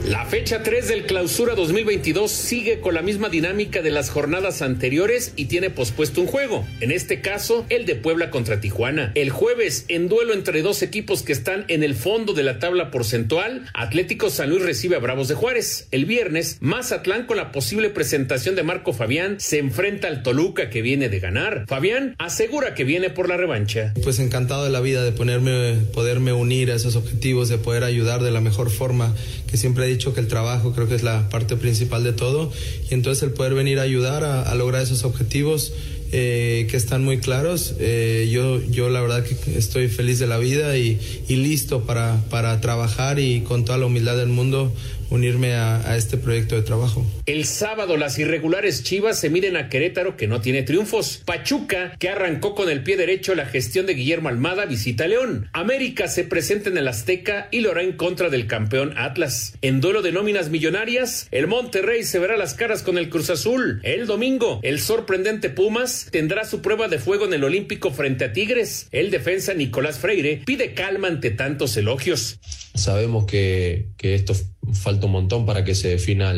La fecha 3 del clausura 2022 sigue con la misma dinámica de las jornadas anteriores y tiene pospuesto un juego, en este caso el de Puebla contra Tijuana. El jueves, en duelo entre dos equipos que están en el fondo de la tabla porcentual, Atlético San Luis recibe a Bravos de Juárez. El viernes, Mazatlán con la posible presentación de Marco Fabián se enfrenta al Toluca que viene de ganar. Fabián asegura que viene por la revancha. Pues encantado de la vida de ponerme, poderme unir a esos objetivos, de poder ayudar de la mejor forma que siempre he dicho que el trabajo creo que es la parte principal de todo y entonces el poder venir a ayudar a, lograr esos objetivos eh, que están muy claros. Eh, yo, yo la verdad que estoy feliz de la vida y, y listo para, para trabajar y con toda la humildad del mundo unirme a, este proyecto de trabajo. El sábado las irregulares Chivas se miden a Querétaro que no tiene triunfos. Pachuca, que arrancó con el pie derecho la gestión de Guillermo Almada, visita León. América se presenta en el Azteca y lo hará en contra del campeón Atlas. En duelo de nóminas millonarias, el Monterrey se verá las caras con el Cruz Azul. El domingo, el sorprendente Pumas tendrá su prueba de fuego en el Olímpico frente a Tigres. El defensa Nicolás Freire pide calma ante tantos elogios. Sabemos que, que esto falta un montón para que se defina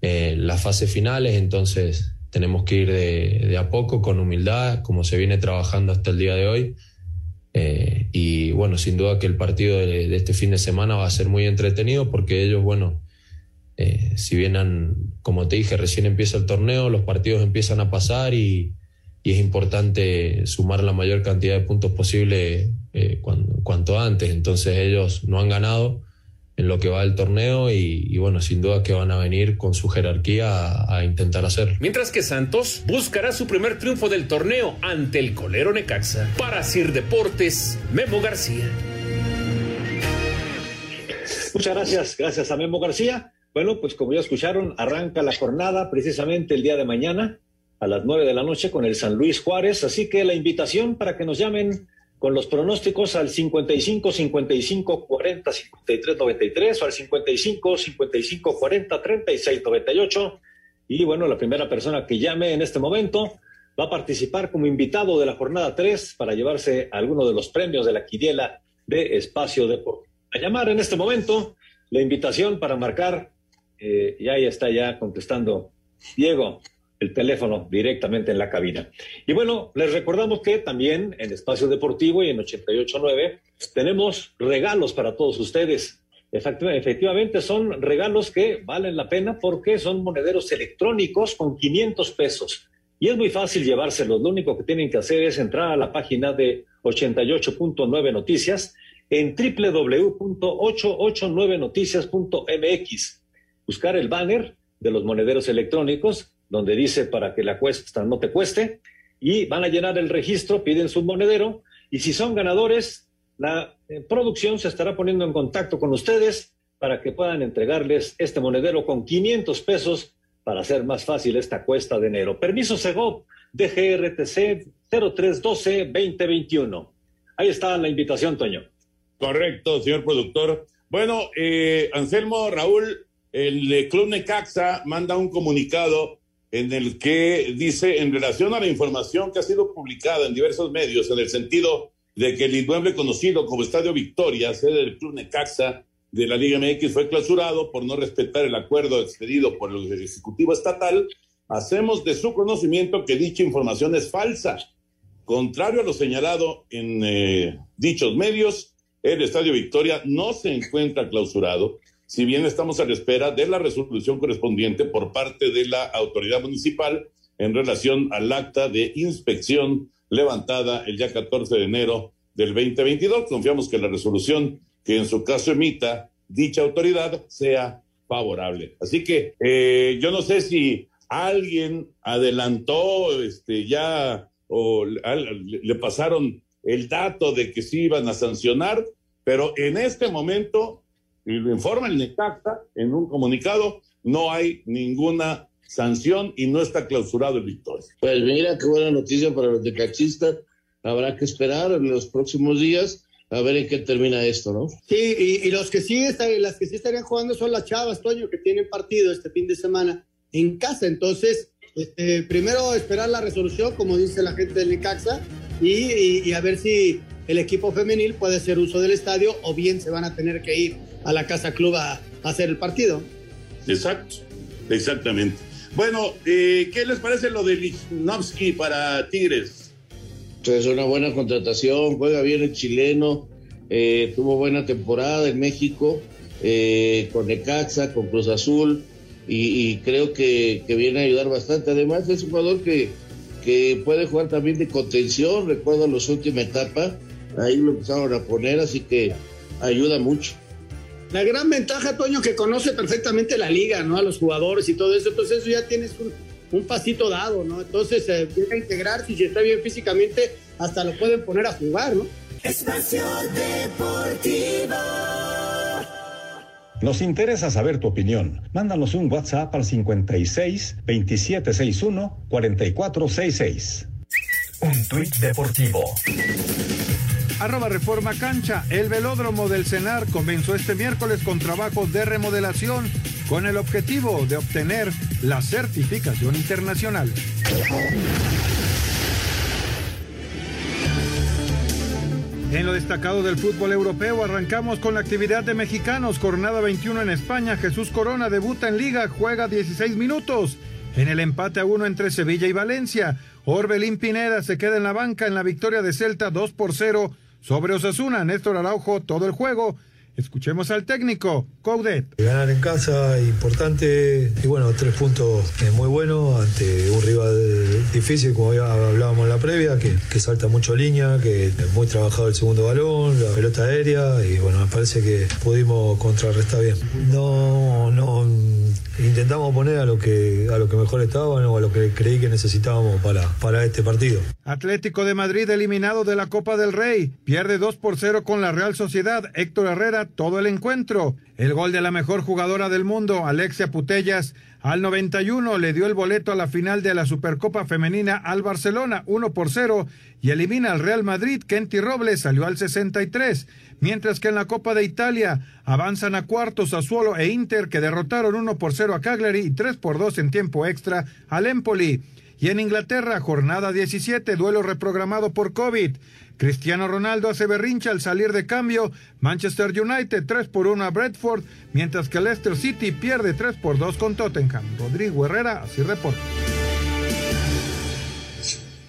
eh, las fases finales, entonces tenemos que ir de, a poco, con humildad, como se viene trabajando hasta el día de hoy. Eh, y bueno, sin duda que el partido de, este fin de semana va a ser muy entretenido porque ellos, bueno, eh, si bien como te dije, recién empieza el torneo, los partidos empiezan a pasar y, es importante sumar la mayor cantidad de puntos posible cuanto antes. Entonces ellos no han ganado en lo que va el torneo y, bueno, sin duda que van a venir con su jerarquía a, intentar hacerlo. Mientras que Santos buscará su primer triunfo del torneo ante el colero Necaxa. Para Sir Deportes, Memo García. Muchas gracias, gracias a Memo García. Bueno, pues como ya escucharon, arranca la jornada precisamente el día de mañana a las nueve de la noche con el San Luis Juárez, así que la invitación para que nos llamen con los pronósticos al 55 55 40 53 93 o al 55 55 40 36 98. Y bueno, la primera persona que llame en este momento va a participar como invitado de la jornada 3 para llevarse alguno de los premios de la Quidiela de Espacio Deportivo. A llamar en este momento la invitación para marcar, eh, y ahí está ya contestando Diego. El teléfono directamente en la cabina. Y bueno, les recordamos que también en Espacio Deportivo y en 889 tenemos regalos para todos ustedes. Efectivamente, son regalos que valen la pena porque son monederos electrónicos con 500 pesos. Y es muy fácil llevárselos. Lo único que tienen que hacer es entrar a la página de 88.9 Noticias en www.889noticias.mx. Buscar el banner de los monederos electrónicos donde dice para que la cuesta no te cueste y van a llenar el registro, piden su monedero y si son ganadores, la eh, producción se estará poniendo en contacto con ustedes para que puedan entregarles este monedero con 500 pesos para hacer más fácil esta cuesta de enero. Permiso Segov, DGRTC 0312-2021. Ahí está la invitación, Toño. Correcto, señor productor. Bueno, eh, Anselmo, Raúl, el Club Necaxa manda un comunicado en el que dice, en relación a la información que ha sido publicada en diversos medios, en el sentido de que el inmueble conocido como Estadio Victoria, sede del Club Necaxa de la Liga MX, fue clausurado por no respetar el acuerdo expedido por el Ejecutivo Estatal, hacemos de su conocimiento que dicha información es falsa. Contrario a lo señalado en eh, dichos medios, el Estadio Victoria no se encuentra clausurado si bien estamos a la espera de la resolución correspondiente por parte de la autoridad municipal en relación al acta de inspección levantada el día 14 de enero del 2022. Confiamos que la resolución que en su caso emita dicha autoridad sea favorable. Así que eh, yo no sé si alguien adelantó este, ya o le pasaron el dato de que sí iban a sancionar, pero en este momento y lo informa el Necaxa en un comunicado, no hay ninguna sanción y no está clausurado el Victoria. Pues mira, qué buena noticia para los necaxistas. Habrá que esperar en los próximos días a ver en qué termina esto, ¿no? Sí, y, los que sí están, las que sí estarían jugando son las chavas, Toño, que tienen partido este fin de semana en casa. Entonces, este, primero esperar la resolución, como dice la gente del Necaxa, y, y a ver si el equipo femenil puede hacer uso del estadio o bien se van a tener que ir a la Casa Club a, hacer el partido. Exacto, exactamente. Bueno, eh, ¿qué les parece lo de Lichnowsky para Tigres? Es una buena contratación, juega bien el chileno, eh, tuvo buena temporada en México, eh, con Necaxa, con Cruz Azul, y, creo que, viene a ayudar bastante. Además, es un jugador que, que puede jugar también de contención, recuerdo los última etapa, ahí lo empezaron a poner, así que ayuda mucho. La gran ventaja, Toño, que conoce perfectamente la liga, ¿no? A los jugadores y todo eso. Entonces, eso ya tienes un, pasito dado, ¿no? Entonces, se eh, viene a integrar, si está bien físicamente, hasta lo pueden poner a jugar, ¿no? Espacio Deportivo. Nos interesa saber tu opinión. Mándanos un WhatsApp al 56 2761 4466. Un tuit deportivo. Arroba Reforma Cancha. El velódromo del CENAR comenzó este miércoles con trabajos de remodelación con el objetivo de obtener la certificación internacional. En lo destacado del fútbol europeo arrancamos con la actividad de mexicanos. Jornada 21 en España. Jesús Corona debuta en liga, juega 16 minutos. En el empate a uno entre Sevilla y Valencia. Orbelín Pineda se queda en la banca en la victoria de Celta 2 por 0 sobre Osasuna, Néstor Araujo, todo el juego. Escuchemos al técnico, Coudet. Ganar en casa, importante, y bueno, tres puntos muy bueno ante un rival difícil, como ya hablábamos en la previa, que, que salta mucho línea, que es muy trabajado el segundo balón, la pelota aérea, y bueno, me parece que pudimos contrarrestar bien. No, no intentamos poner a lo que a lo que mejor estaban o a lo que creí que necesitábamos para, para este partido. Atlético de Madrid eliminado de la Copa del Rey, pierde 2 por 0 con la Real Sociedad, Héctor Herrera todo el encuentro. El gol de la mejor jugadora del mundo, Alexia Putellas, al 91 le dio el boleto a la final de la Supercopa Femenina al Barcelona 1 por 0 y elimina al Real Madrid. Kenty Robles salió al 63 mientras que en la Copa de Italia avanzan a cuartos Sassuolo e Inter que derrotaron 1 por 0 a Cagliari y 3 por 2 en tiempo extra al Empoli. Y en Inglaterra, jornada 17, duelo reprogramado por COVID. Cristiano Ronaldo hace berrincha al salir de cambio. Manchester United 3 por 1 a Bradford, mientras que Leicester City pierde 3 por 2 con Tottenham. Rodrigo Herrera, así reporta.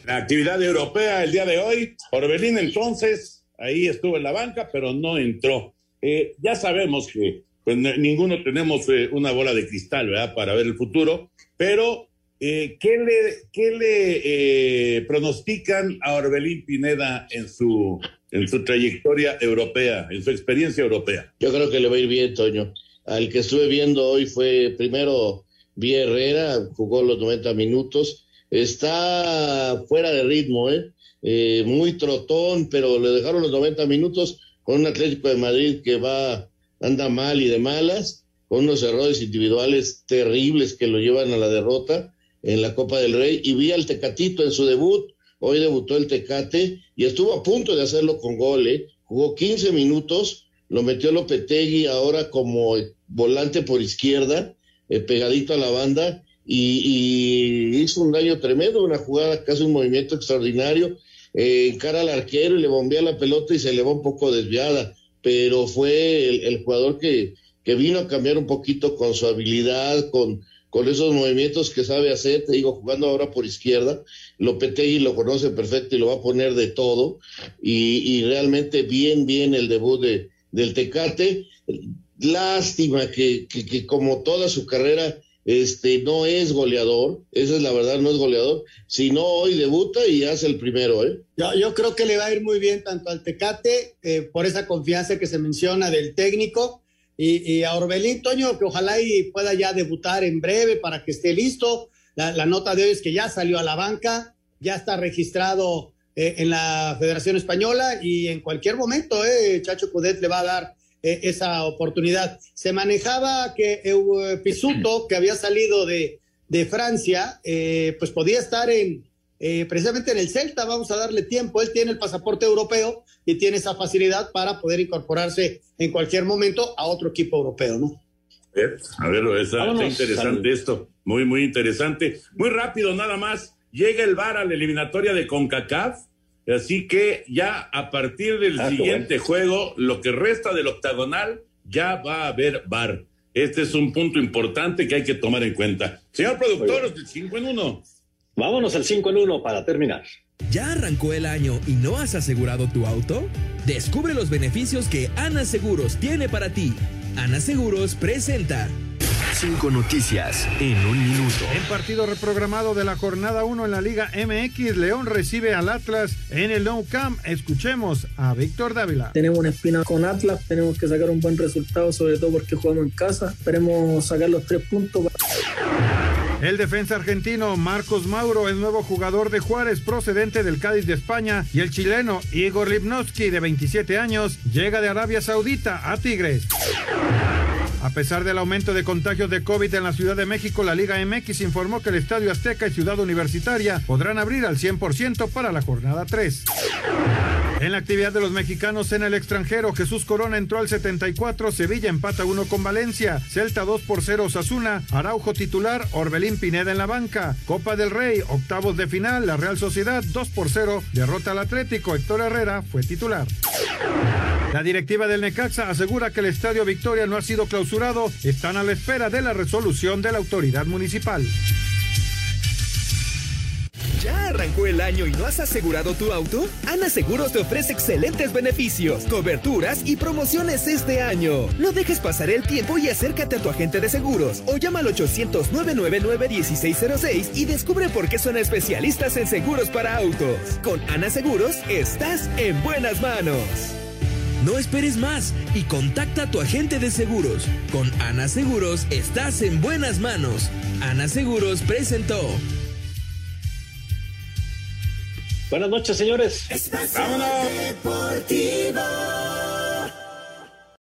actividad europea el día de hoy. Orbelín entonces, ahí estuvo en la banca, pero no entró. Eh, ya sabemos que pues, ninguno tenemos eh, una bola de cristal, ¿verdad? Para ver el futuro, pero eh, ¿qué le, qué le pronostican a Orbelín Pineda en su, en su trayectoria europea, en su experiencia europea? Yo creo que le va a ir bien, Toño. Al que estuve viendo hoy fue primero Vía Herrera, jugó los 90 minutos está fuera de ritmo, ¿eh? ¿eh? muy trotón, pero le dejaron los 90 minutos con un Atlético de Madrid que va, anda mal y de malas, con unos errores individuales terribles que lo llevan a la derrota en la Copa del Rey, y vi al Tecatito en su debut, hoy debutó el Tecate, y estuvo a punto de hacerlo con gol, ¿eh? jugó 15 minutos, lo metió Lopetegui ahora como volante por izquierda, eh, pegadito a la banda, y, hizo un daño tremendo, una jugada, casi un movimiento extraordinario, eh, encara al arquero y le bombea la pelota y se le va un poco desviada, pero fue el, jugador que, que, vino a cambiar un poquito con su habilidad, con, con esos movimientos que sabe hacer, te digo, jugando ahora por izquierda, Lopetegui lo conoce perfecto y lo va a poner de todo, y, realmente bien, bien el debut de, del Tecate, lástima que, que, que como toda su carrera este no es goleador, esa es la verdad, no es goleador, sino hoy debuta y hace el primero, ¿eh? Yo, yo creo que le va a ir muy bien tanto al Tecate, eh, por esa confianza que se menciona del técnico, y, a Orbelín Toño, que ojalá y pueda ya debutar en breve para que esté listo. La, nota de hoy es que ya salió a la banca, ya está registrado eh, en la Federación Española y en cualquier momento, eh, Chacho Cudet le va a dar eh, esa oportunidad. Se manejaba que Pisuto, que había salido de, de Francia, eh, pues podía estar en eh, precisamente en el Celta, vamos a darle tiempo, él tiene el pasaporte europeo y tiene esa facilidad para poder incorporarse en cualquier momento a otro equipo europeo, ¿no? A ver, está, interesante esto, muy, muy interesante. Muy rápido, nada más, llega el VAR a la eliminatoria de CONCACAF Así que ya a partir del ah, siguiente juego, lo que resta del octagonal, ya va a haber bar. Este es un punto importante que hay que tomar en cuenta. Señor productor, el 5 en 1. Vámonos al 5 en 1 para terminar. ¿Ya arrancó el año y no has asegurado tu auto? Descubre los beneficios que Ana Seguros tiene para ti. Ana Seguros presenta. Cinco noticias en un minuto. En partido reprogramado de la jornada 1 en la Liga MX, León recibe al Atlas en el No Camp. Escuchemos a Víctor Dávila. Tenemos una espina con Atlas, tenemos que sacar un buen resultado, sobre todo porque jugamos en casa. Esperemos sacar los tres puntos. El defensa argentino Marcos Mauro es nuevo jugador de Juárez procedente del Cádiz de España y el chileno Igor Lipnowski de 27 años llega de Arabia Saudita a Tigres. A pesar del aumento de contagios de COVID en la Ciudad de México, la Liga MX informó que el Estadio Azteca y Ciudad Universitaria podrán abrir al 100% para la jornada 3. En la actividad de los mexicanos en el extranjero, Jesús Corona entró al 74, Sevilla empata 1 con Valencia, Celta 2 por 0 Sasuna, Araujo titular, Orbelín Pineda en la banca, Copa del Rey, octavos de final, la Real Sociedad 2 por 0, derrota al Atlético, Héctor Herrera fue titular. La directiva del Necaxa asegura que el Estadio Victoria no ha sido clausurado. Están a la espera de la resolución de la autoridad municipal. ¿Ya arrancó el año y no has asegurado tu auto? Ana Seguros te ofrece excelentes beneficios, coberturas y promociones este año. No dejes pasar el tiempo y acércate a tu agente de seguros o llama al 800-999-1606 y descubre por qué son especialistas en seguros para autos. Con Ana Seguros estás en buenas manos. No esperes más y contacta a tu agente de seguros. Con Ana Seguros estás en buenas manos. Ana Seguros presentó. Buenas noches, señores. Vámonos.